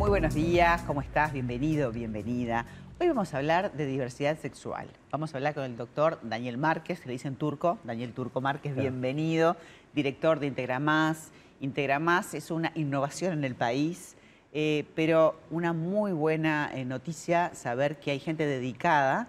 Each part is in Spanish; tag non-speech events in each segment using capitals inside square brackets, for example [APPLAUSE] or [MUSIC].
muy buenos días. ¿Cómo estás? Bienvenido, bienvenida. Hoy vamos a hablar de diversidad sexual. Vamos a hablar con el doctor Daniel Márquez, que le dicen turco. Daniel Turco Márquez, bienvenido. Director de Integramás. Integramás es una innovación en el país, eh, pero una muy buena eh, noticia saber que hay gente dedicada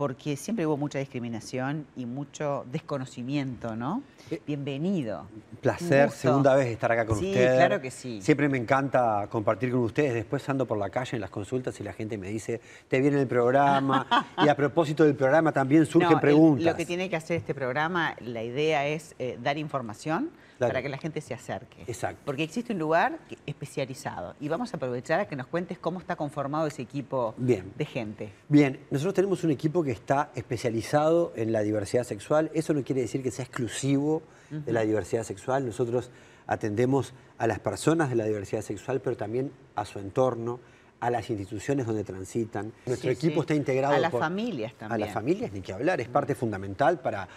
porque siempre hubo mucha discriminación y mucho desconocimiento, ¿no? Eh, Bienvenido. Placer, segunda vez estar acá con sí, ustedes. claro que sí. Siempre me encanta compartir con ustedes. Después ando por la calle en las consultas y la gente me dice, te viene el programa. [LAUGHS] y a propósito del programa también surgen No, el- preguntas. lo que tiene que hacer este programa, la idea es eh, dar información Para que la gente se acerque. Exacto. Porque existe un lugar especializado y vamos a aprovechar a que nos cuentes cómo está conformado ese equipo Bien. de gente. Bien, nosotros tenemos un equipo que está especializado en la diversidad sexual. Eso no quiere decir que sea exclusivo de la diversidad sexual. Nosotros atendemos a las personas de la diversidad sexual, pero también a su entorno, a las instituciones donde transitan. Nuestro Sí, equipo sí. está integrado A las por- familias A también. las familias, ni que hablar. Es parte fundamental para,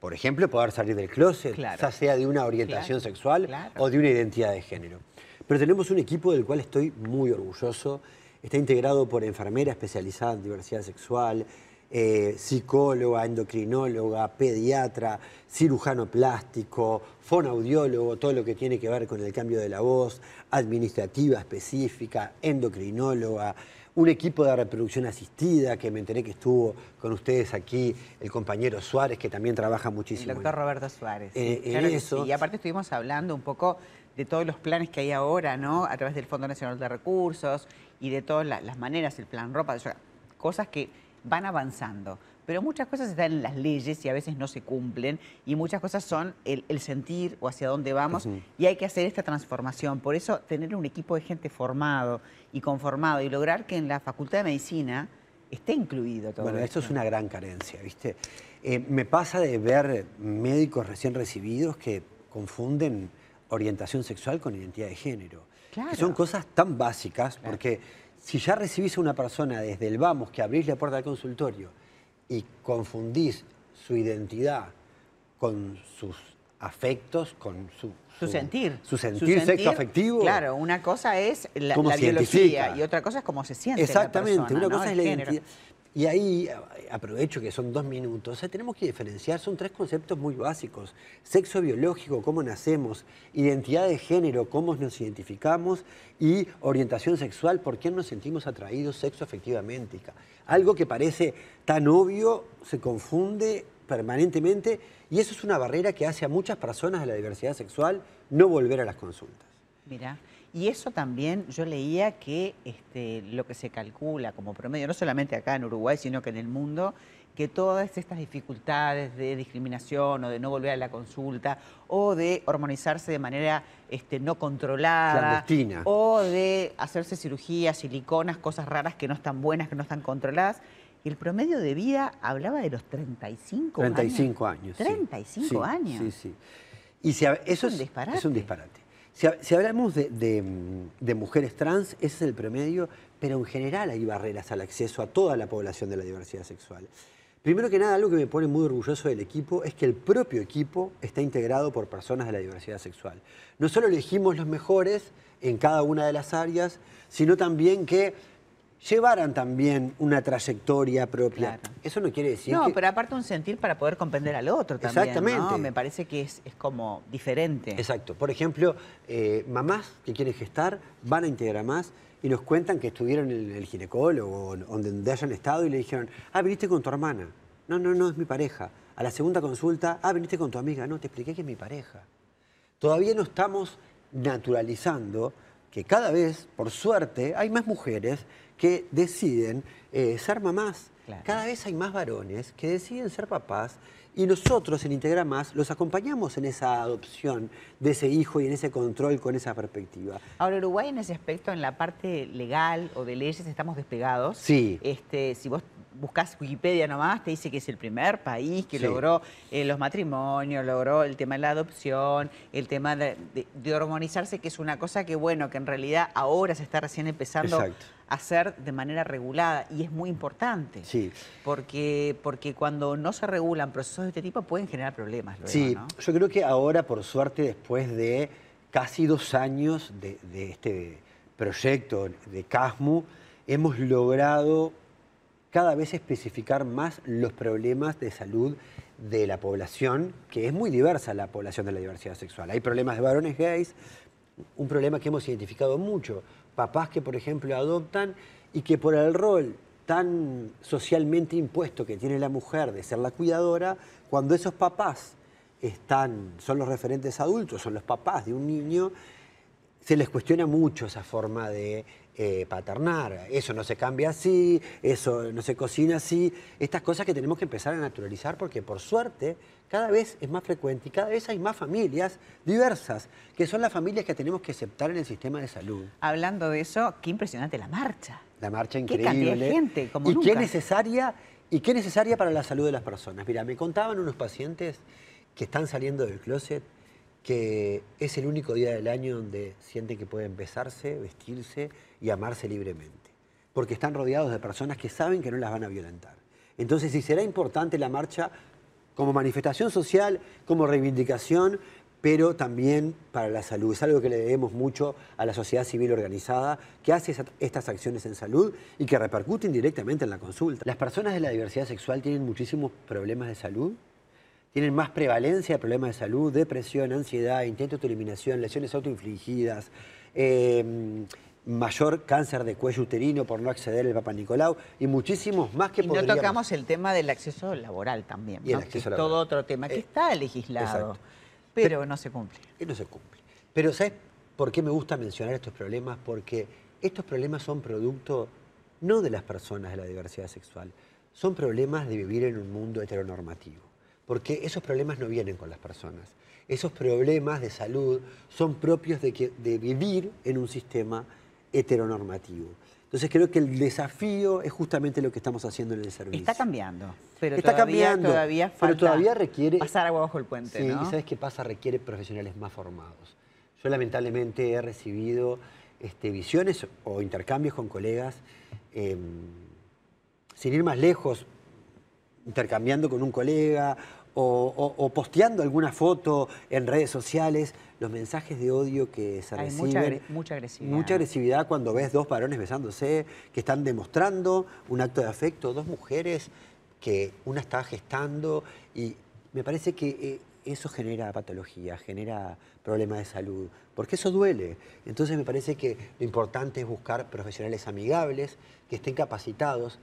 por ejemplo, poder salir del closet, Claro. ya sea de una orientación Claro, sexual claro. o de una identidad de género. Pero tenemos un equipo del cual estoy muy orgulloso. Está integrado por enfermera especializada en diversidad sexual, eh, psicóloga, endocrinóloga, pediatra, cirujano plástico, fonoaudiólogo, todo lo que tiene que ver con el cambio de la voz, administrativa específica, endocrinóloga, un equipo de reproducción asistida, que me enteré que estuvo con ustedes aquí, el compañero Suárez, que también trabaja El muchísimo. doctor Roberto Suárez. Eh, claro eso- sí. Y aparte estuvimos hablando un poco de todos los planes que hay ahora, ¿no? A través del Fondo Nacional de Recursos y de todas la- las maneras, el plan ropa, cosas que van avanzando. Pero muchas cosas están en las leyes y a veces no se cumplen y muchas cosas son el, el sentir o hacia dónde vamos y hay que hacer esta transformación. Por eso tener un equipo de gente formado y conformado y lograr que en la Facultad de Medicina esté incluido todo Bueno, esto esto. es una gran carencia, ¿viste? Eh, me pasa de ver médicos recién recibidos que confunden orientación sexual con identidad de género. Claro. Que son cosas tan básicas, porque si ya recibís a una persona desde el vamos, que abrís la puerta del consultorio y confundís su identidad con sus afectos, con su... Su sentir. Su sentir, sexo afectivo. Claro, una cosa es la, ¿Cómo la se biología identifica? y otra cosa es cómo se siente. Exactamente, la persona, una ¿no? cosa es la género. identidad. Y ahí aprovecho que son dos minutos. O sea, tenemos que diferenciar, son tres conceptos muy básicos. Sexo biológico, cómo nacemos, identidad de género, cómo nos identificamos, y orientación sexual, por quién nos sentimos atraídos sexo afectivamente. Algo que parece tan obvio se confunde permanentemente y eso es una barrera que hace a muchas personas de la diversidad sexual no volver a las consultas. Mira, y eso también yo leía que este, lo que se calcula como promedio, no solamente acá en Uruguay, sino que en el mundo, que todas estas dificultades de discriminación o de no volver a la consulta o de hormonizarse de manera este, no controlada o de hacerse cirugías, siliconas, cosas raras que no están buenas, que no están controladas. Y el promedio de vida hablaba de los 35 años. 35 años. sí. 35 Sí, años. Sí, sí. Y si eso un es, disparate. es un disparate. Si, hab- si hablamos de, de, de mujeres trans, ese es el promedio, pero en general hay barreras al acceso a toda la población de la diversidad sexual. Primero que nada, algo que me pone muy orgulloso del equipo es que el propio equipo está integrado por personas de la diversidad sexual. No solo elegimos los mejores en cada una de las áreas, sino también que llevaran también una trayectoria propia. Claro. Eso no quiere decir No, que... pero aparte un sentir para poder comprender al otro también. Exactamente. ¿no? Me parece que es, es como diferente. Exacto. Por ejemplo, eh, mamás que quieren gestar van a integrar más y nos cuentan que estuvieron en el ginecólogo o donde hayan estado y le dijeron, ah, viniste con tu hermana. No, no, no, es mi pareja. A la segunda consulta, ah, viniste con tu amiga. No, te expliqué que es mi pareja. Todavía no estamos naturalizando que cada vez, por suerte, hay más mujeres que deciden eh, ser mamás. Claro. Cada vez hay más varones que deciden ser papás y nosotros en Integra Más los acompañamos en esa adopción de ese hijo y en ese control con esa perspectiva. Ahora, Uruguay en ese aspecto, en la parte legal o de leyes, estamos despegados. Sí. Este, si vos buscas Wikipedia nomás, te dice que es el primer país que Sí. logró eh, los matrimonios, logró el tema de la adopción, el tema de, de- de hormonizarse, que es una cosa que, bueno, que en realidad ahora se está recién empezando Exacto. a hacer de manera regulada y es muy importante. Sí. Porque, porque cuando no se regulan procesos de este tipo pueden generar problemas luego, Sí, ¿no? yo creo que ahora, por suerte, después de casi dos años de, de este proyecto de CASMU, hemos logrado cada vez especificar más los problemas de salud de la población, que es muy diversa la población de la diversidad sexual. Hay problemas de varones gays, un problema que hemos identificado mucho, papás que por ejemplo adoptan y que por el rol tan socialmente impuesto que tiene la mujer de ser la cuidadora, cuando esos papás están, son los referentes adultos, son los papás de un niño, se les cuestiona mucho esa forma de eh, paternar. Eso no se cambia así, eso no se cocina así. Estas cosas que tenemos que empezar a naturalizar porque por suerte cada vez es más frecuente y cada vez hay más familias diversas, que son las familias que tenemos que aceptar en el sistema de salud. Hablando de eso, qué impresionante la marcha. La marcha Qué increíble. cantidad de gente, como y nunca. qué necesaria y qué necesaria para la salud de las personas. Mira, me contaban unos pacientes que están saliendo del closet que es el único día del año donde sienten que pueden besarse, vestirse y amarse libremente, porque están rodeados de personas que saben que no las van a violentar. Entonces, si será importante la marcha como manifestación social, como reivindicación, pero también para la salud. Es algo que le debemos mucho a la sociedad civil organizada, que hace estas acciones en salud y que repercuten directamente en la consulta. Las personas de la diversidad sexual tienen muchísimos problemas de salud, tienen más prevalencia de problemas de salud, depresión, ansiedad, intentos de eliminación, lesiones autoinfligidas, eh, mayor cáncer de cuello uterino por no acceder al Papa Nicolau y muchísimos más que Y no tocamos el tema del acceso laboral también, Y el ¿no? que es laboral. todo otro tema, que Eh, está legislado, exacto. pero no se cumple. que no se cumple. Pero ¿sabes por qué me gusta mencionar estos problemas? Porque estos problemas son producto no de las personas de la diversidad sexual, son problemas de vivir en un mundo heteronormativo. Porque esos problemas no vienen con las personas. Esos problemas de salud son propios de, que- de vivir en un sistema heteronormativo. Entonces creo que el desafío es justamente lo que estamos haciendo en el servicio. Está cambiando, pero Está todavía, cambiando, todavía pero falta todavía requiere- pasar agua bajo el puente, Sí, ¿no? y ¿sabes qué pasa? Requiere profesionales más formados. Yo lamentablemente he recibido este, visiones o intercambios con colegas, eh, sin ir más lejos, intercambiando con un colega o, o- o posteando alguna foto en redes sociales, los mensajes de odio que se Hay reciben. mucha agre- mucha agresividad. Mucha agresividad cuando ves dos varones besándose, que están demostrando un acto de afecto, dos mujeres que una está gestando y me parece que eh, eso genera patología, genera problemas de salud, porque eso duele. Entonces me parece que lo importante es buscar profesionales amigables, que estén capacitados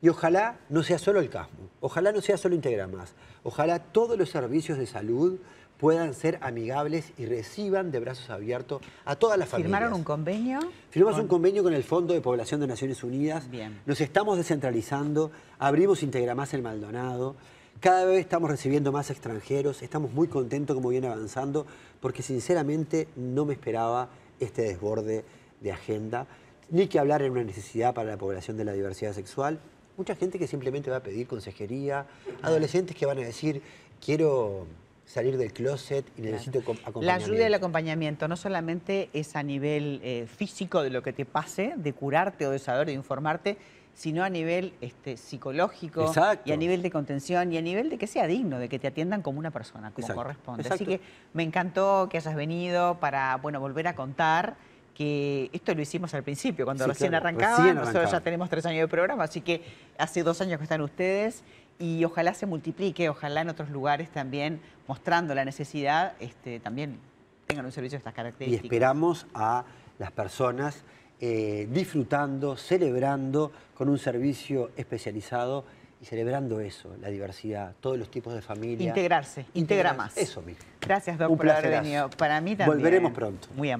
y ojalá no sea solo el CASMU, ojalá no sea solo Integramas, ojalá todos los servicios de salud puedan ser amigables y reciban de brazos abiertos a todas las familias. ¿Firmaron un convenio? Firmamos con- un convenio con el Fondo de Población de Naciones Unidas. Bien. Nos estamos descentralizando, abrimos Integramas en Maldonado. Cada vez estamos recibiendo más extranjeros, estamos muy contentos como viene avanzando, porque sinceramente no me esperaba este desborde de agenda, ni que hablar en una necesidad para la población de la diversidad sexual. Mucha gente que simplemente va a pedir consejería, adolescentes que van a decir, quiero salir del closet y necesito com- La ayuda y el acompañamiento no solamente es a nivel eh, físico de lo que te pase, de curarte o de saber, de informarte, sino a nivel este, psicológico Exacto. y a nivel de contención y a nivel de que sea digno, de que te atiendan como una persona, como Exacto, corresponde. exacto. Así que me encantó que hayas venido para bueno, volver a contar que esto lo hicimos al principio, cuando Sí, recién claro, recién nosotros ya tenemos tres años de programa, así que hace dos años que están ustedes y ojalá se multiplique, ojalá en otros lugares también, mostrando la necesidad, este, también tengan un servicio de estas Y características. esperamos a las personas eh, disfrutando, celebrando con un servicio especializado y celebrando eso, la diversidad, todos los tipos de familia. Integrarse, integra más. Eso mismo. Gracias, Doc, Un por haber venido. Para mí también. Volveremos pronto. Muy amable.